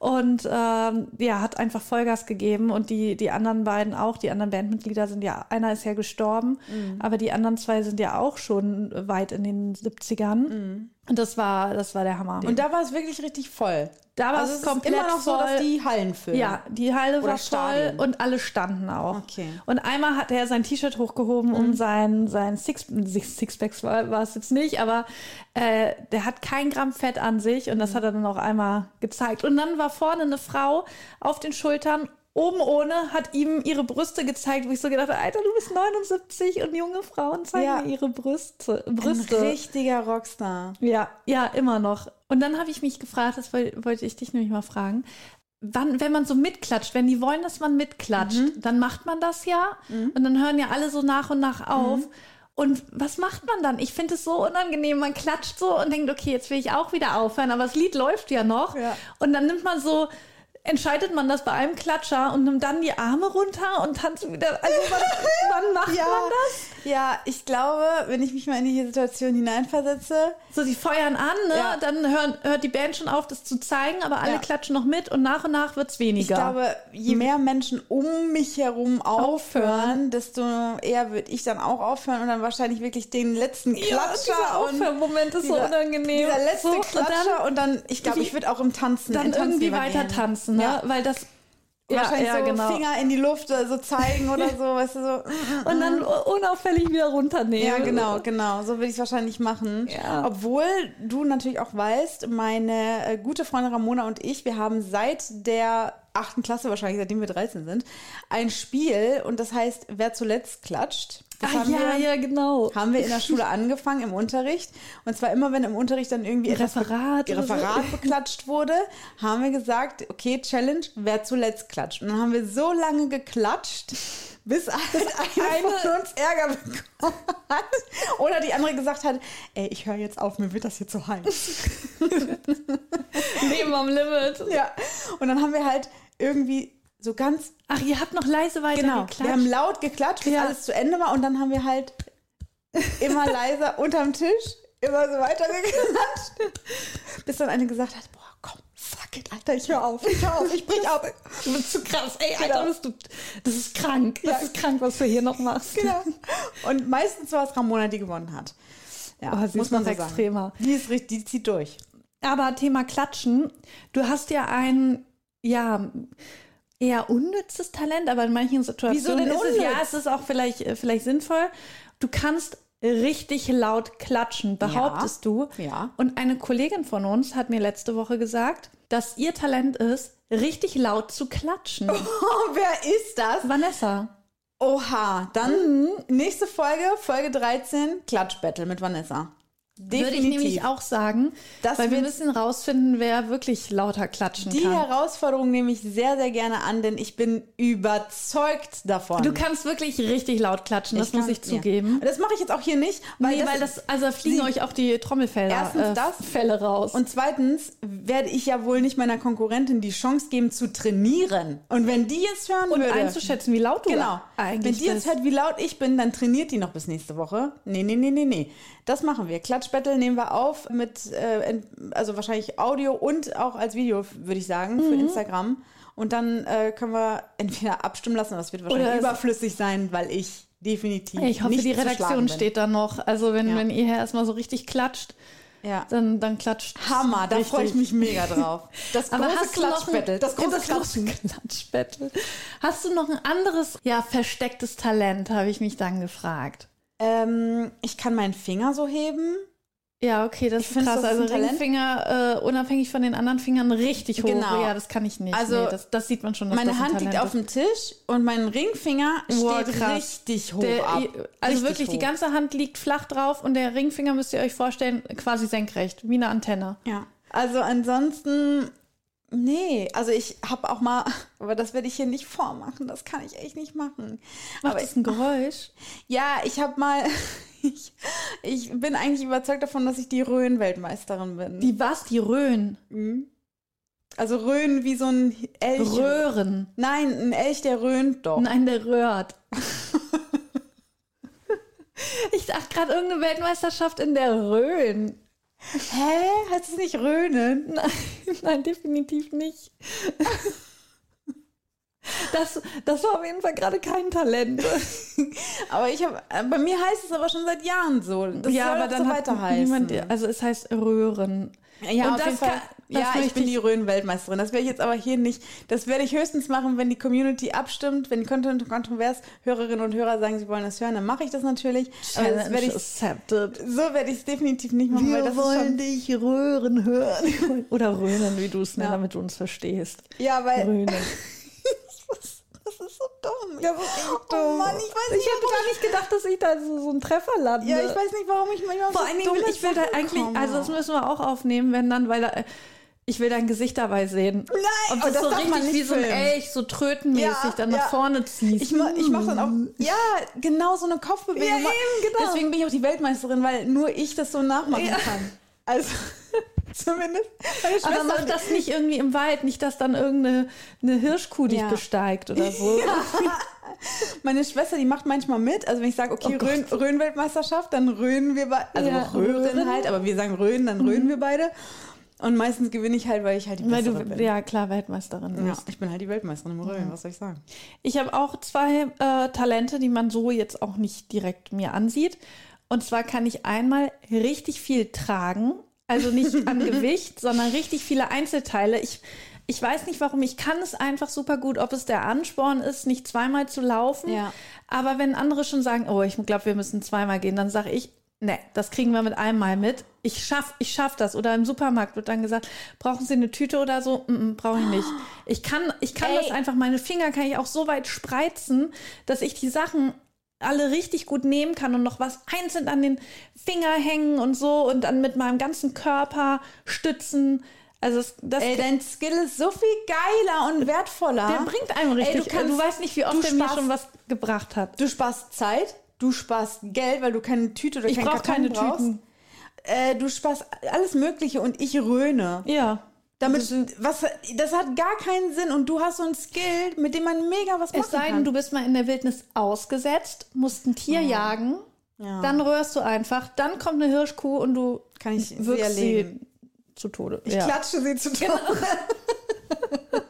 Und ähm, ja, hat einfach Vollgas gegeben. Und die, die anderen beiden auch. Die anderen Bandmitglieder sind ja, einer ist ja gestorben, aber die anderen zwei sind ja auch schon weit in den 70ern. Und das war, das war der Hammer. Und da war es wirklich richtig voll. Da war also es komplett immer noch so, dass voll. die Hallen füllen. Ja, die Halle Oder war voll Stadien. und alle standen auch. Okay. Mhm. Und einmal hat er sein T-Shirt hochgehoben, um sein, sein Six, Six, Sixpacks war, war es jetzt nicht, aber äh, der hat kein Gramm Fett an sich und Mhm. das hat er dann auch einmal gezeigt. Und dann war vorne eine Frau auf den Schultern. Oben ohne hat ihm ihre Brüste gezeigt, wo ich so gedacht habe, Alter, du bist 79 und junge Frauen zeigen Ja. ihre Brüste. Ein Brüste. richtiger Rockstar. Ja, ja, immer noch. Und dann habe ich mich gefragt, das woll- wollte ich dich nämlich mal fragen, wann, wenn man so mitklatscht, wenn die wollen, dass man mitklatscht, dann macht man das ja und dann hören ja alle so nach und nach auf. Und was macht man dann? Ich finde es so unangenehm. Man klatscht so und denkt, okay, jetzt will ich auch wieder aufhören, aber das Lied läuft ja noch. Ja. Und dann nimmt man so, entscheidet man das bei einem Klatscher und nimmt dann die Arme runter und tanzt wieder. Also wann, wann macht Ja, man das? ja, ich glaube, wenn ich mich mal in die Situation hineinversetze, So, sie feuern an, ne? Ja. dann hören, hört die Band schon auf, das zu zeigen, aber alle Ja. klatschen noch mit und nach und nach wird's ich weniger. glaube, je mehr Menschen um mich herum aufhören, desto eher würde ich dann auch aufhören und dann wahrscheinlich wirklich den letzten ja, Klatscher dieser und Aufhörmoment ist so dieser- unangenehm. Dieser letzte so, Klatscher und dann, ich glaube, ich würde auch im Tanzen Und dann, dann Tanzen irgendwie weiter ne? Ja. Weil das Ja, wahrscheinlich ja, so genau. Finger in die Luft äh, so zeigen oder so, weißt du, so. Und dann unauffällig wieder runternehmen. Ja, genau, genau. So würde ich es wahrscheinlich machen. Ja. Obwohl du natürlich auch weißt, meine äh, gute Freundin Ramona und ich, wir haben seit der achten Klasse, wahrscheinlich seitdem wir 13 sind, ein Spiel und das heißt, wer zuletzt klatscht. Das Ah, ja, wir, ja, genau. haben wir in der Schule angefangen im Unterricht. Und zwar immer, wenn im Unterricht dann irgendwie etwas Referat be so. Referat beklatscht wurde, haben wir gesagt, okay, Challenge, wer zuletzt klatscht. Und dann haben wir so lange geklatscht, bis halt eine von uns Ärger bekommen hat. Oder die andere gesagt hat, ey, ich höre jetzt auf, mir wird das hier zu heiß. Leben am Limit. ja. Und dann haben wir halt irgendwie so ganz Ach, ihr habt noch leise weiter Genau, geklatscht. wir haben laut geklatscht, bis Ja. alles zu Ende war und dann haben wir halt immer leiser unterm Tisch immer so weiter geklatscht, bis dann eine gesagt hat, boah, komm, fuck it, Alter, ich hör auf, ich hör auf, ich brich ab. Du bist zu krass. Ey, Genau. Alter, bist du. Das ist krank. Das Ja. ist krank, was du hier noch machst. Genau. Und meistens war es Ramona, die gewonnen hat. Ja, Oh, sie ist noch extremer. Die ist richtig, die zieht durch. Aber Thema Klatschen. Du hast ja ein, ja, eher unnützes Talent, aber in manchen Situationen denn ist es, ja, es ist auch vielleicht, äh, vielleicht sinnvoll. Du kannst richtig laut klatschen, behauptest du. Ja. Und eine Kollegin von uns hat mir letzte Woche gesagt, dass ihr Talent ist, richtig laut zu klatschen. Oh, wer ist das? Vanessa. Oha, dann Mhm. nächste Folge, Folge 13, Klatschbattle mit Vanessa. Würde ich nämlich auch sagen, Das weil wir müssen rausfinden, wer wirklich lauter klatschen Die kann. Herausforderung nehme ich sehr, sehr gerne an, denn ich bin überzeugt davon. Du kannst wirklich richtig laut klatschen, das muss kann- ich zugeben. Ja. Das mache ich jetzt auch hier nicht, weil, nee, das, weil das, also da fliegen sie- euch auch die Trommelfelder, Erstens äh, das. Fälle raus. und zweitens werde ich ja wohl nicht meiner Konkurrentin die Chance geben zu trainieren. Und wenn die jetzt hören Und würde, einzuschätzen, wie laut du genau, eigentlich wenn die jetzt hört, wie laut ich bin, dann trainiert die noch bis nächste Woche. Nee, nee, nee, nee, nee. Das machen wir. Klatschbattle nehmen wir auf mit, äh, also wahrscheinlich Audio und auch als Video, würde ich sagen, für Mhm. Instagram. Und dann äh, können wir entweder abstimmen lassen, das wird wahrscheinlich Oder überflüssig sein, weil ich definitiv ich hoffe, die Redaktion steht da noch. Also wenn, Ja. wenn ihr hier erstmal so richtig klatscht, Ja. dann, dann klatscht. Hammer, da freue ich mich mega drauf. Das Aber große Klatschbattle, das große das große Klatschen. Klatschbattle. Hast du noch ein anderes, ja, verstecktes Talent, habe ich mich dann gefragt. Ähm, ich kann meinen Finger so heben. Ja, okay, das Ich ist krass. das also. Ringfinger, äh, unabhängig von den anderen Fingern, richtig hoch. Genau. Ja, das kann ich nicht. Also, nee, das, das sieht man schon. Meine Hand liegt auf dem Tisch und mein Ringfinger Boah, steht krass. richtig hoch Der, ab. also Richtig wirklich, die hoch. ganze Hand liegt flach drauf und der Ringfinger müsst ihr euch vorstellen, quasi senkrecht, wie eine Antenne. Ja. Also ansonsten, nee, also ich habe auch mal, aber das werde ich hier nicht vormachen, das kann ich echt nicht machen. Macht aber das ein Geräusch? ja, ich habe mal, ich, ich bin eigentlich überzeugt davon, dass ich die Röhn-Weltmeisterin bin. Die was? Die Röhren. also Röhn wie so ein Elch. Röhren. Nein, ein Elch, der röhnt doch. Nein, der röhrt. ich dachte gerade irgendeine Weltmeisterschaft in der Rhön. Hä? Heißt es nicht Röhnen? Nein, nein, definitiv nicht. Das, das war auf jeden Fall gerade kein Talent. Aber ich habe, bei mir heißt es aber schon seit Jahren so. Das ja, aber dann so weiter heißen. niemand, also es heißt Röhren. Ja, Und auf das jeden Fall. kann- ja, ich bin die Rhön-Weltmeisterin. Das werde ich jetzt aber hier nicht. Das werde ich höchstens machen, wenn die Community abstimmt, wenn die Content Kontrovers Hörerinnen und Hörer sagen, sie wollen das hören, dann mache ich das natürlich. Aber das werde ich, accepted. so werde ich es definitiv nicht machen, weil das ist schon, dich röhren hören. Oder röhnen, wie du es nennst, Ja. damit du uns verstehst. ja, weil Rönen. das ist so dumm. Ja, wirklich Oh dumm. Mann, ich weiß Ich nicht, hätte gar nicht gedacht, dass ich da so, so einen Treffer lande. ja, ich weiß nicht, warum ich manchmal Vor so allen Dingen, will, ich will da eigentlich, also das müssen wir auch aufnehmen, wenn dann, weil da, ich will dein Gesicht dabei sehen. Nein, Ob oh, das, das so richtig wie so ein. Elch, so trötenmäßig Ja, dann nach ja. vorne ziehst. Ich, ma- ich mache dann auch, ja, genau so eine Kopfbewegung. Ja, eben, genau. Deswegen bin ich auch die Weltmeisterin, weil nur ich das so nachmachen Ja. kann. Also, zumindest Aber mach das nicht irgendwie im Wald, nicht, dass dann irgendeine eine Hirschkuh dich Ja. besteigt oder so. Meine Schwester, die macht manchmal mit. Also wenn ich sage, okay, Oh. Rhön, Rhön-Weltmeisterschaft, dann röhen wir beide. Also Ja, Röhren Röhren. halt, aber wir sagen Röhen, dann röhen wir beide. Und meistens gewinne ich halt, weil ich halt die Weil bessere du, bin. ja klar, Weltmeisterin Ja, bist. ich bin halt die Weltmeisterin im Röhen, was soll ich sagen? Ich habe auch zwei äh, Talente, die man so jetzt auch nicht direkt mir ansieht. Und zwar kann ich einmal richtig viel tragen. Also nicht an Gewicht, sondern richtig viele Einzelteile. Ich, Ich weiß nicht warum, ich kann es einfach super gut, ob es der Ansporn ist, nicht zweimal zu laufen. Ja. Aber wenn andere schon sagen, oh, ich glaube, wir müssen zweimal gehen, dann sage ich, ne, das kriegen wir mit einmal mit. Ich schaff, ich schaff das. Oder im Supermarkt wird dann gesagt, brauchen Sie eine Tüte oder so? Mm -mm, Brauche ich nicht. Ich kann, ich kann Ey. das einfach, meine Finger kann ich auch so weit spreizen, dass ich die Sachen alle richtig gut nehmen kann und noch was einzeln an den Finger hängen und so und dann mit meinem ganzen Körper stützen. Also das, das Ey, dein Skill ist so viel geiler und wertvoller. der bringt einem richtig. Ey, du, kannst, du weißt nicht, wie oft der mir schon was gebracht hat. Du sparst Zeit, du sparst Geld, weil du keine Tüte oder Ich keinen brauche Karton keine brauchst. Tüten. Äh, du sparst alles Mögliche und ich röhne. Ja. Damit, was, das hat gar keinen Sinn und du hast so ein Skill, mit dem man mega was machen Es sei kann. denn, du bist mal in der Wildnis ausgesetzt, musst ein Tier jagen, Ja. dann rührst du einfach, dann kommt eine Hirschkuh und du Kann ich sie wirkst sie erlegen. zu Tode. Ich ja. klatsche sie zu Tode.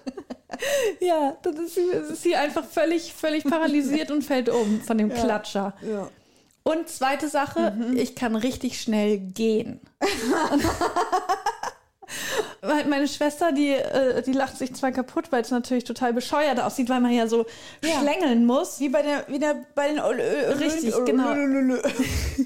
ja, dann ist sie, ist sie einfach völlig, völlig paralysiert und fällt um von dem Klatscher. Ja. Und zweite Sache, ich kann richtig schnell gehen. Meine Schwester, die, äh, die lacht sich zwar kaputt, weil es natürlich total bescheuert aussieht, weil man ja so Ja. schlängeln muss. Wie bei der, wie der, bei den Ol Ö- Richtig, Olymp- genau.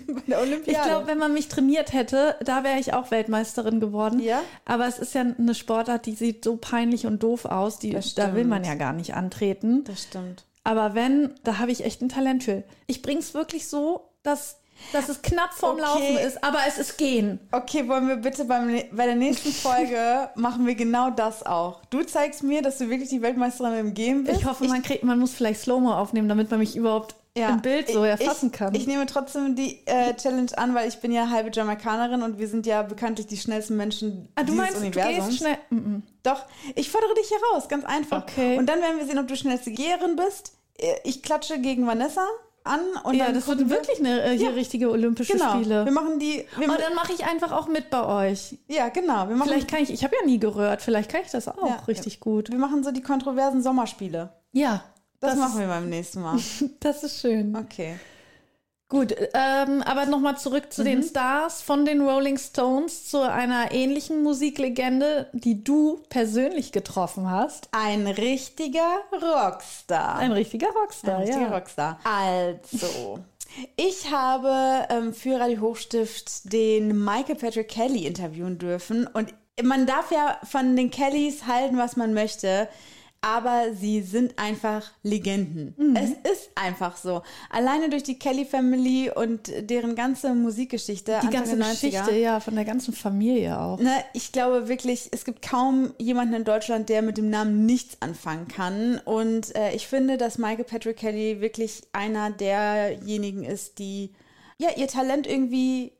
Bei der Ich Olympiade. glaube, wenn man mich trainiert hätte, da wäre ich auch Weltmeisterin geworden. Ja? Aber es ist ja eine Sportart, die sieht so peinlich und doof aus, die, da will man ja gar nicht antreten. das stimmt. Aber wenn, da habe ich echt ein Talent für. Ich bringe es wirklich so, dass, dass es knapp vorm Okay. Laufen ist, aber es ist gehen. Okay, wollen wir bitte beim, ne- bei der nächsten Folge machen wir genau das auch. Du zeigst mir, dass du wirklich die Weltmeisterin im Gehen bist. Ich hoffe, man, kriegt, man muss vielleicht Slow-Mo aufnehmen, damit man mich überhaupt im Bild so ich- erfassen ich, kann. Ich nehme trotzdem die äh, Challenge an, weil ich bin ja halbe Jamaikanerin und wir sind ja bekanntlich die schnellsten Menschen ah, du dieses meinst, du Universums. gehst schnell. Mm -mm. Doch, ich fordere dich heraus, ganz einfach. Okay. Und dann werden wir sehen, ob du schnellste Geherin bist. Äh, Ich klatsche gegen Vanessa an und Ja, dann das wird wir- wirklich eine äh, hier Ja. richtige Olympische Genau. Spiele. Wir machen die. Wir, Oh, dann mache ich einfach auch mit bei euch. ja, genau. Wir machen, Vielleicht kann ich, ich habe ja nie gerührt, vielleicht kann ich das auch Ja. richtig gut. wir machen so die kontroversen Sommerspiele. Ja, Das, Das machen wir beim nächsten Mal. das ist schön. Okay. Gut, ähm, aber nochmal zurück zu Mhm. den Stars von den Rolling Stones, zu einer ähnlichen Musiklegende, die du persönlich getroffen hast. Ein richtiger Rockstar. Ein richtiger Rockstar, Ein richtiger ja. Rockstar. Also, ich habe ähm, für Radio Hochstift den Michael Patrick Kelly interviewen dürfen. Und man darf ja von den Kellys halten, was man möchte. Aber sie sind einfach Legenden. Mhm. Es ist einfach so. Alleine durch die Kelly Family und deren ganze Musikgeschichte. Die Anfang ganze der 90er. Geschichte, ja, von der ganzen Familie auch. Ne, ich glaube wirklich, es gibt kaum jemanden in Deutschland, der mit dem Namen nichts anfangen kann. Und äh, ich finde, dass Michael Patrick Kelly wirklich einer derjenigen ist, die ja ihr Talent irgendwie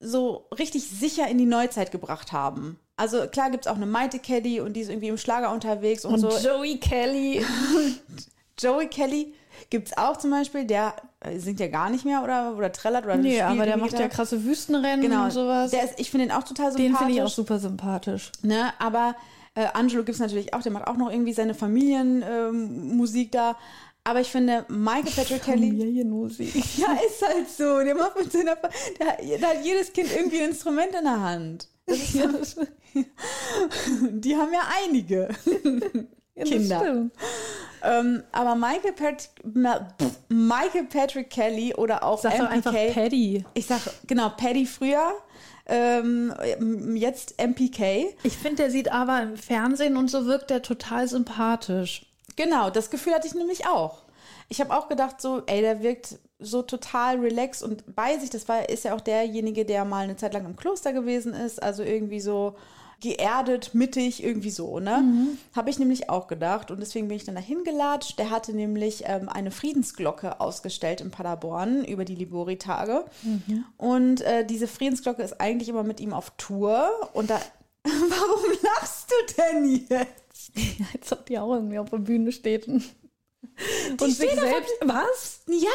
so richtig sicher in die Neuzeit gebracht haben. Also klar gibt es auch eine Maite Kelly und die ist irgendwie im Schlager unterwegs und, Und so. Joey Kelly. Joey Kelly gibt es auch zum Beispiel, der äh, singt ja gar nicht mehr oder, oder trällert oder Nee, aber der macht ja krasse Wüstenrennen Genau, und sowas. Der ist, ich finde ihn auch total Den sympathisch. finde ich auch super sympathisch. Ne, aber äh, Angelo gibt es natürlich auch, der macht auch noch irgendwie seine Familienmusik ähm, da. Aber ich finde, Michael Patrick Kelly. Familienmusik. Ja, ist halt so. Der macht mit seiner. Der, da hat jedes Kind irgendwie ein Instrument in der Hand. Ja, die haben ja einige. ja, Kinder. ähm, aber Michael, Pat Ma- pff, Michael Patrick Kelly oder auch Sag MPK. einfach Paddy. ich sag, genau, Paddy früher. Ähm, jetzt MPK. Ich finde, der sieht aber im Fernsehen und so wirkt der total sympathisch. Genau, das Gefühl hatte ich nämlich auch. Ich habe auch gedacht, so, ey, der wirkt so total relaxed und bei sich. Das war, ist ja auch derjenige, der mal eine Zeit lang im Kloster gewesen ist, also irgendwie so geerdet, mittig, irgendwie so, ne? Habe ich nämlich auch gedacht und deswegen bin ich dann dahin gelatscht. Der hatte nämlich ähm, eine Friedensglocke ausgestellt in Paderborn über die Libori-Tage. Und äh, diese Friedensglocke ist eigentlich immer mit ihm auf Tour und da. Warum lachst du denn jetzt? Als ob die auch irgendwie auf der Bühne steht. Und sich selbst. Was? Ja,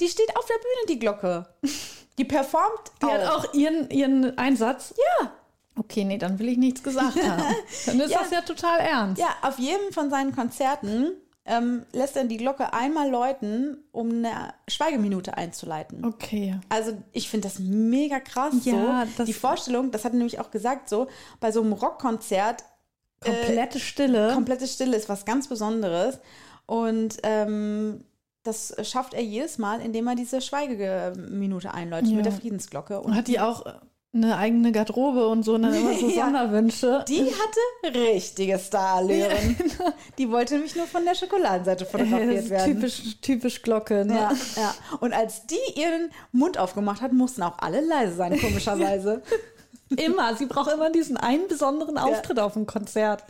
die steht auf der Bühne, die Glocke. Die performt Die hat auch ihren, ihren Einsatz? Ja. Okay, nee, dann will ich nichts gesagt haben. Dann ist Ja. das ja total ernst. Ja, auf jedem von seinen Konzerten ähm, lässt er die Glocke einmal läuten, um eine Schweigeminute einzuleiten. Okay. Also ich finde das mega krass Ja, so. Die Vorstellung, das hat er nämlich auch gesagt so, bei so einem Rockkonzert Komplette Stille. Komplette Stille ist was ganz Besonderes. Und ähm, das schafft er jedes Mal, indem er diese Schweigeminute einläutet Ja. mit der Friedensglocke. und hat die auch eine eigene Garderobe und so, und dann immer so Ja. Sonderwünsche. Die hatte richtige Starallüren. Die wollte nämlich nur von der Schokoladenseite Äh, fotografiert werden. typisch, typisch Glocke, ne? Ja, ja. Und als die ihren Mund aufgemacht hat, mussten auch alle leise sein, komischerweise. Immer. Sie braucht immer diesen einen besonderen Auftritt auf dem Konzert,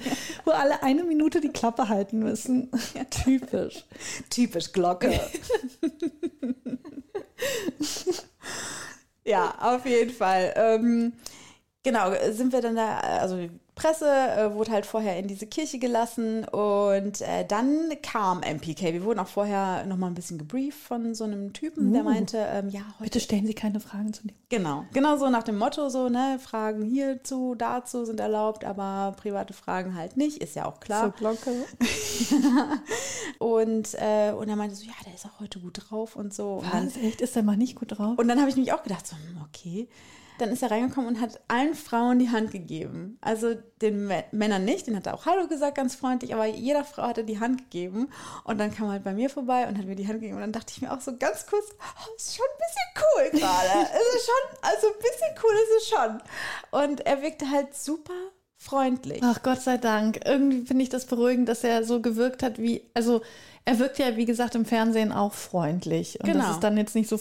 wo alle eine Minute die Klappe halten müssen. Typisch. Typisch Glocke. ja, auf jeden Fall. Ähm, genau, sind wir dann da, also Presse äh, wurde halt vorher in diese Kirche gelassen und äh, dann kam MPK. Wir wurden auch vorher nochmal ein bisschen gebrieft von so einem Typen, der Uh. meinte, ähm, ja, heute Bitte stellen Sie keine Fragen zu dem. Genau, genau so nach dem Motto so, ne, Fragen hierzu, dazu sind erlaubt, aber private Fragen halt nicht, ist ja auch klar. Zur Glocke. Und, äh, und er meinte so, ja, der ist auch heute gut drauf und so. Und dann, Was? Echt? Ist der mal nicht gut drauf? und dann habe ich mich auch gedacht, so, hm, okay. Dann ist er reingekommen und hat allen Frauen die Hand gegeben. Also den Mä- Männern nicht, den hat er auch Hallo gesagt, ganz freundlich, aber jeder Frau hat er die Hand gegeben. Und dann kam er halt bei mir vorbei und hat mir die Hand gegeben. Und dann dachte ich mir auch so ganz kurz, oh, ist schon ein bisschen cool gerade. es ist schon, also ein bisschen cool ist es schon. Und er wirkte halt super freundlich. Ach Gott sei Dank. Irgendwie finde ich das beruhigend, dass er so gewirkt hat wie, also er wirkt ja, wie gesagt, im Fernsehen auch freundlich. Und Genau. dass es dann jetzt nicht so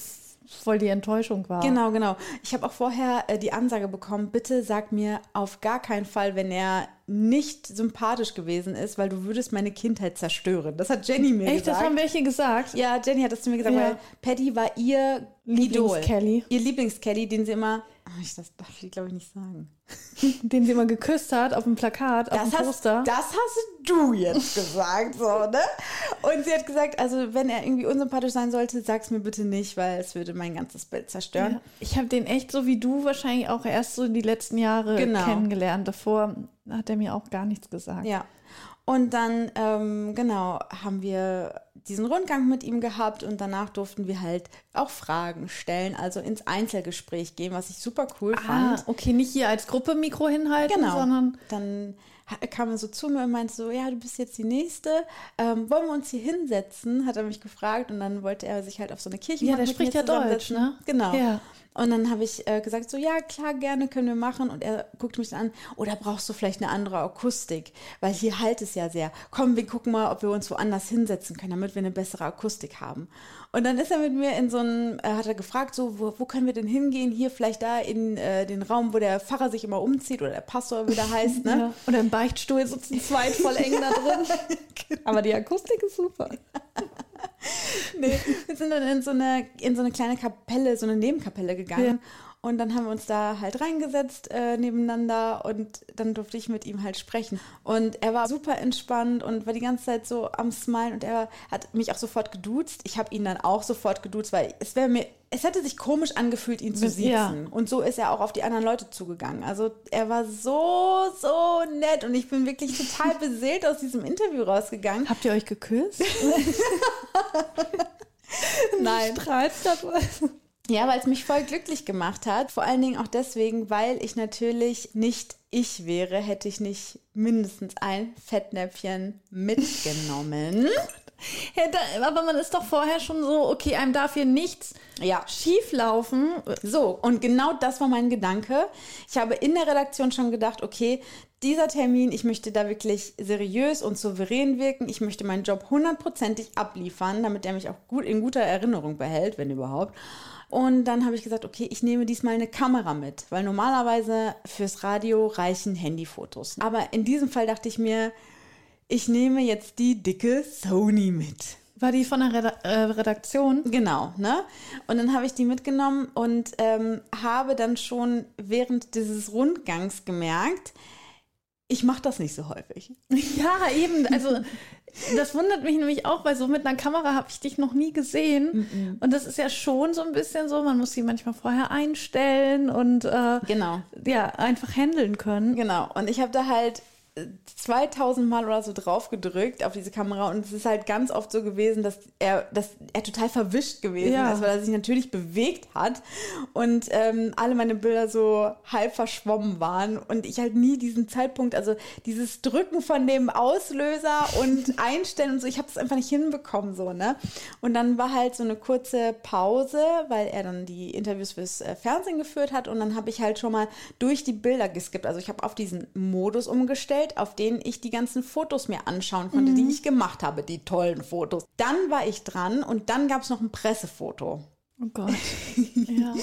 voll die Enttäuschung war. Genau, genau. Ich habe auch vorher äh, die Ansage bekommen, bitte sag mir auf gar keinen Fall, wenn er nicht sympathisch gewesen ist, weil du würdest meine Kindheit zerstören. Das hat Jenny mir Echt, das gesagt. haben welche gesagt? ja, Jenny hat das zu mir gesagt, Ja. weil Patty war ihr Idol. Lieblings-Kelly. Ihr Lieblings-Kelly, den sie immer, ich, das darf ich glaube ich nicht sagen. Den sie immer geküsst hat auf dem Plakat, auf dem Das hast, Poster. das hast du jetzt gesagt, so, ne? Und sie hat gesagt, also wenn er irgendwie unsympathisch sein sollte, sag's mir bitte nicht, weil es würde mein ganzes Bild zerstören. Ja. Ich habe den echt so wie du wahrscheinlich auch erst so die letzten Jahre Genau. kennengelernt. Davor hat er mir auch gar nichts gesagt. Ja. Und dann, ähm, genau, haben wir diesen Rundgang mit ihm gehabt und danach durften wir halt auch Fragen stellen, also ins Einzelgespräch gehen, was ich super cool Ah, fand. okay, nicht hier als Gruppe Mikro hinhalten, Genau. sondern Dann kam er so zu mir und meinte so, ja, du bist jetzt die Nächste, ähm, wollen wir uns hier hinsetzen, hat er mich gefragt und dann wollte er sich halt auf so eine Kirche Ja, der spricht ja Deutsch, ne? Genau. Ja. Und dann habe ich äh, gesagt, so ja, klar, gerne können wir machen. Und er guckt mich an, oder brauchst du vielleicht eine andere Akustik? Weil hier halt es ja sehr. Komm, wir gucken mal, ob wir uns woanders hinsetzen können, damit wir eine bessere Akustik haben. Und dann ist er mit mir in so einen, äh, hat er gefragt, so, wo, wo können wir denn hingehen? Hier vielleicht da in äh, den Raum, wo der Pfarrer sich immer umzieht oder der Pastor wieder heißt, ne? ja. oder im Beichtstuhl sitzen zwei voll eng da drin. Aber die Akustik ist super. Nee, wir sind dann in so eine, in so eine kleine Kapelle, so eine Nebenkapelle gegangen. Und dann haben wir uns da halt reingesetzt äh, nebeneinander und dann durfte ich mit ihm halt sprechen. Und er war super entspannt und war die ganze Zeit so am Smilen und er hat mich auch sofort geduzt. Ich habe ihn dann auch sofort geduzt, weil es wäre mir, es hätte sich komisch angefühlt, ihn zu ja. siezen. Und so ist er auch auf die anderen Leute zugegangen. Also er war so, so nett und ich bin wirklich total beseelt aus diesem Interview rausgegangen. Habt ihr euch geküsst? Nein. Strahlst. Ja, weil es mich voll glücklich gemacht hat. Vor allen Dingen auch deswegen, weil ich natürlich nicht ich wäre, hätte ich nicht mindestens ein Fettnäpfchen mitgenommen. Aber man ist doch vorher schon so, okay, einem darf hier nichts Ja. schief laufen. So, und genau das war mein Gedanke. Ich habe in der Redaktion schon gedacht, okay, dieser Termin, ich möchte da wirklich seriös und souverän wirken. Ich möchte meinen Job hundertprozentig abliefern, damit er mich auch gut in guter Erinnerung behält, wenn überhaupt. Und dann habe ich gesagt, okay, ich nehme diesmal eine Kamera mit, weil normalerweise fürs Radio reichen Handyfotos. Aber in diesem Fall dachte ich mir, ich nehme jetzt die dicke Sony mit. War die von der äh, Redaktion? Genau, ne? Und dann habe ich die mitgenommen und ähm, habe dann schon während dieses Rundgangs gemerkt, ich mache das nicht so häufig. Ja, eben. Also, das wundert mich nämlich auch, weil so mit einer Kamera habe ich dich noch nie gesehen. Und das ist ja schon so ein bisschen so, man muss sie manchmal vorher einstellen und äh, Genau. ja, einfach handeln können. Genau. Und ich habe da halt 2000 Mal oder so drauf gedrückt auf diese Kamera und es ist halt ganz oft so gewesen, dass er, dass er total verwischt gewesen Ja. ist, weil er sich natürlich bewegt hat und ähm, alle meine Bilder so halb verschwommen waren und ich halt nie diesen Zeitpunkt, also dieses Drücken von dem Auslöser und Einstellen und so, ich habe das einfach nicht hinbekommen so, ne? Und dann war halt so eine kurze Pause, weil er dann die Interviews fürs äh, Fernsehen geführt hat und dann habe ich halt schon mal durch die Bilder geskippt. Also ich habe auf diesen Modus umgestellt, auf den ich die ganzen Fotos mir anschauen konnte, die ich gemacht habe, die tollen Fotos. Dann war ich dran und dann gab es noch ein Pressefoto. Oh Gott. ja.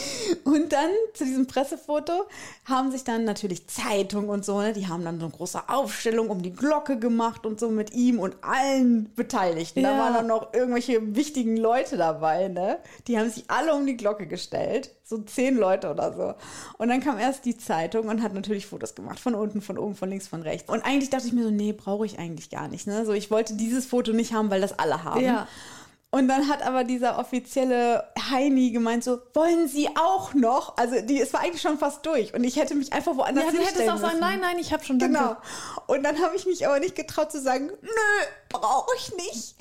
Und dann zu diesem Pressefoto haben sich dann natürlich Zeitungen und so, ne, die haben dann so eine große Aufstellung um die Glocke gemacht und so mit ihm und allen Beteiligten. Da Ja. waren dann noch irgendwelche wichtigen Leute dabei, ne? Die haben sich alle um die Glocke gestellt. So zehn Leute oder so. Und dann kam erst die Zeitung und hat natürlich Fotos gemacht. Von unten, von oben, von links, von rechts. Und eigentlich dachte ich mir so, nee, brauche ich eigentlich gar nicht. Ne? So, ich wollte dieses Foto nicht haben, weil das alle haben. Ja. Und dann hat aber dieser offizielle Heini gemeint so, wollen Sie auch noch? Also die, es war eigentlich schon fast durch und ich hätte mich einfach woanders Ja, du hättest hinstellen auch sagen, müssen. nein, nein, ich habe schon danke. Genau. Und dann habe ich mich aber nicht getraut zu sagen, nö, brauche ich nicht.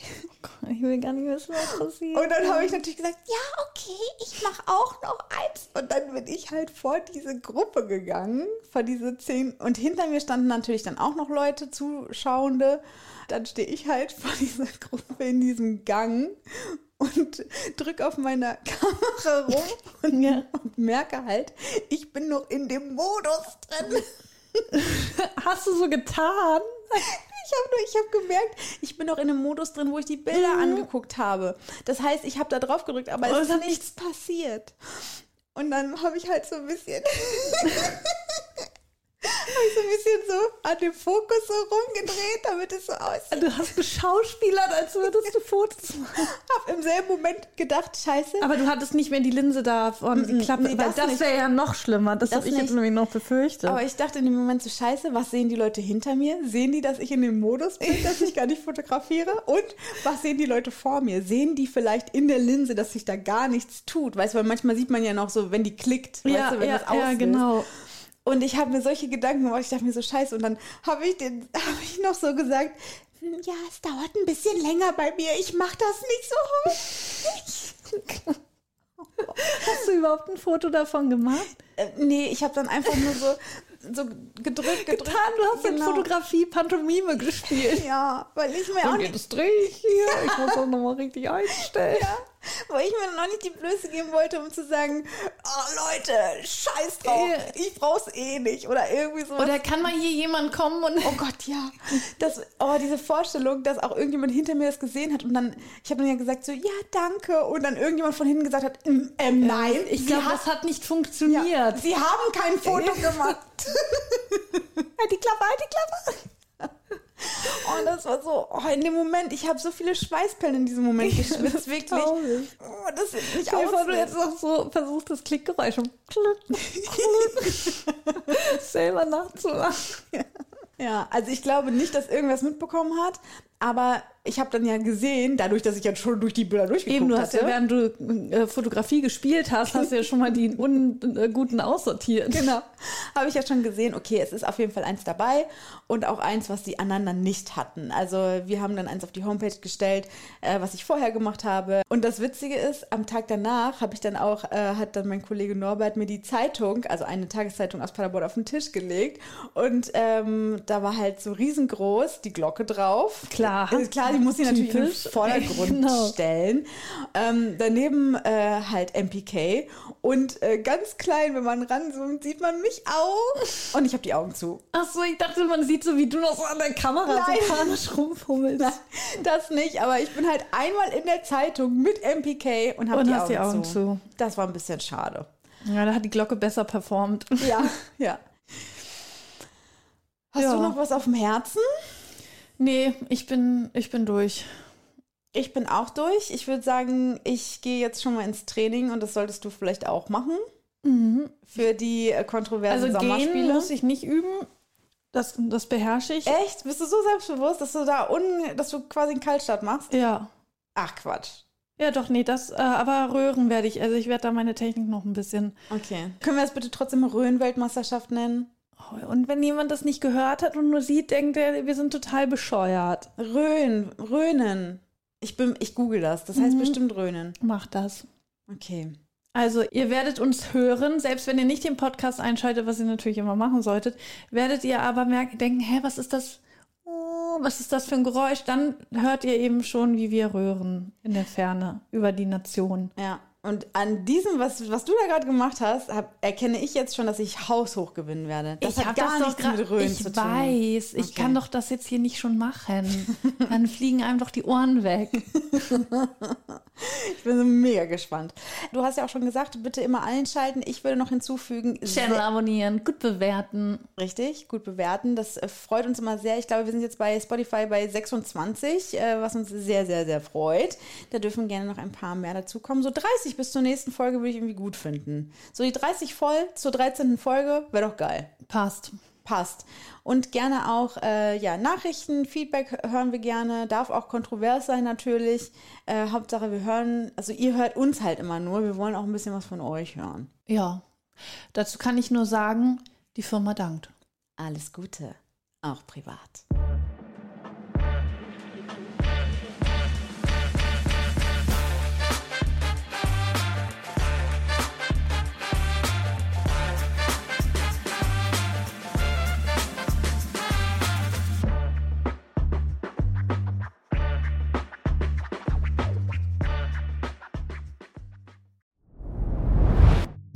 Ich will gar nicht wissen, was passiert. Und dann habe ich natürlich gesagt, ja, okay, ich mache auch noch eins. Und dann bin ich halt vor diese Gruppe gegangen, vor diese zehn. Und hinter mir standen natürlich dann auch noch Leute, Zuschauende. Dann stehe ich halt vor dieser Gruppe in diesem Gang und drücke auf meiner Kamera rum und, Ja. und merke halt, ich bin noch in dem Modus drin. Hast du so getan? Ich habe ich hab gemerkt, ich bin noch in einem Modus drin, wo ich die Bilder angeguckt habe. Das heißt, ich habe da drauf gedrückt, aber Oh, es ist nichts passiert. Und dann habe ich halt so ein bisschen, habe ich so ein bisschen so an dem Fokus so rumgedreht, damit es so aussieht. Du hast geschauspielert, als würdest du Fotos machen. Habe im selben Moment gedacht, scheiße. Aber du hattest nicht mehr die Linse da von die Klappe, nee, das das wäre ja noch schlimmer. Das, Das habe ich jetzt nicht. nämlich noch befürchtet. Aber ich dachte in dem Moment so, scheiße, was sehen die Leute hinter mir? Sehen die, dass ich in dem Modus bin, dass ich gar nicht fotografiere? Und was sehen die Leute vor mir? Sehen die vielleicht in der Linse, dass sich da gar nichts tut? Weißt du, weil manchmal sieht man ja noch so, wenn die klickt, ja, weißt du, wenn ja, das auslöst. ja, genau. Und ich habe mir solche Gedanken gemacht, ich dachte mir so, scheiße. Und dann habe ich, den- habe ich noch so gesagt, "Hm, ja, es dauert ein bisschen länger bei mir, ich mache das nicht so häufig. Hast du überhaupt ein Foto davon gemacht? Äh, nee, ich habe dann einfach nur so, so gedrückt, gedrückt. Getan, du hast in Genau. Fotografie Pantomime gespielt. Ja, weil ich mir auch Und nicht jetzt drehe ich hier. Ich muss das nochmal richtig einstellen. Ja, weil ich mir noch nicht die Blöße geben wollte, um zu sagen, oh Leute, scheiß drauf, Ja. ich brauch's eh nicht oder irgendwie so. Oder kann mal hier jemand kommen und Oh Gott, ja. Das, oh, diese Vorstellung, dass auch irgendjemand hinter mir das gesehen hat und dann, ich habe dann ja gesagt so, ja, danke. Und dann irgendjemand von hinten gesagt hat, "Mm, ähm, nein, ich glaube, das hat nicht ja, funktioniert. sie haben kein Foto gemacht. Halt die Klappe, halt die Klappe. Oh, das war so, oh, in dem Moment, ich habe so viele Schweißperlen in diesem Moment geschwitzt, wirklich. Oh, das ist nicht vor, du jetzt noch so versuchst, das Klickgeräusch und selber nachzumachen. Ja, also ich glaube nicht, dass irgendwas mitbekommen hat, aber ich habe dann ja gesehen, dadurch, dass ich ja schon durch die Bilder durchgeguckt Eben, du hast hatte. ja, während du äh, Fotografie gespielt hast, hast du ja schon mal die unguten aussortiert. Genau. Habe ich ja schon gesehen, okay, es ist auf jeden Fall eins dabei und auch eins, was die anderen dann nicht hatten. Also wir haben dann eins auf die Homepage gestellt, äh, was ich vorher gemacht habe. Und das Witzige ist, am Tag danach habe ich dann auch, äh, hat dann mein Kollege Norbert mir die Zeitung, also eine Tageszeitung aus Paderborn, auf den Tisch gelegt. Und ähm, da war halt so riesengroß die Glocke drauf. Klar. Äh, klar, die muss ich natürlich in den. Vordergrund Genau. stellen. Ähm, daneben äh, halt MPK und äh, ganz klein, wenn man ranzoomt, sieht man mich auch. Und ich habe die Augen zu. Ach so, ich dachte, man sieht so, wie du noch so an der Kamera Nein. so panisch rumfummelst. Nein, das nicht, aber ich bin halt einmal in der Zeitung mit MPK und habe Und die, Augen die Augen zu. zu. Das war ein bisschen schade. Ja, da hat die Glocke besser performt. Ja, ja. Hast Ja. du noch was auf dem Herzen? Nee, ich bin, ich bin durch. Ich bin auch durch. Ich würde sagen, ich gehe jetzt schon mal ins Training und das solltest du vielleicht auch machen. Für die äh, kontroversen Also gehen Sommerspiele. muss ich nicht üben. Das, das beherrsche ich. Echt? Bist du so selbstbewusst, dass du da un dass du quasi einen Kaltstart machst? Ja. Ach Quatsch. Ja, doch, nee, das, äh, aber Röhren werde ich. Also ich werde da meine Technik noch ein bisschen. Okay. Können wir das bitte trotzdem Rhön-Weltmeisterschaft nennen? Und wenn jemand das nicht gehört hat und nur sieht, denkt er, wir sind total bescheuert. Röhn, Röhnen. Ich, bin, ich google das. Das heißt Mhm. bestimmt Röhnen. Mach das. Okay. Also, ihr werdet uns hören, selbst wenn ihr nicht den Podcast einschaltet, was ihr natürlich immer machen solltet, werdet ihr aber merken, denken, hä, was ist das? Oh, was ist das für ein Geräusch? Dann hört ihr eben schon, wie wir röhren in der Ferne über die Nation. Ja. Und an diesem, was, was du da gerade gemacht hast, hab, erkenne ich jetzt schon, dass ich haushoch gewinnen werde. Das hat hab gar nichts grad- mit Röhren Ich zu tun. weiß, ich Okay. kann doch das jetzt hier nicht schon machen. Dann fliegen einem doch die Ohren weg. Ich bin so mega gespannt. Du hast ja auch schon gesagt, bitte immer einschalten. Ich würde noch hinzufügen, Channel abonnieren, gut bewerten. Richtig, gut bewerten. Das äh, freut uns immer sehr. Ich glaube, wir sind jetzt bei Spotify bei 26, äh, was uns sehr, sehr, sehr freut. Da dürfen gerne noch ein paar mehr dazukommen. So 30 bis zur nächsten Folge würde ich irgendwie gut finden. So die 30 voll zur 13. Folge wäre doch geil. Passt. Passt. Und gerne auch äh, ja, Nachrichten, Feedback hören wir gerne. Darf auch kontrovers sein natürlich. Äh, Hauptsache, wir hören, also ihr hört uns halt immer nur. Wir wollen auch ein bisschen was von euch hören. Ja. Dazu kann ich nur sagen, die Firma dankt. Alles Gute, auch privat.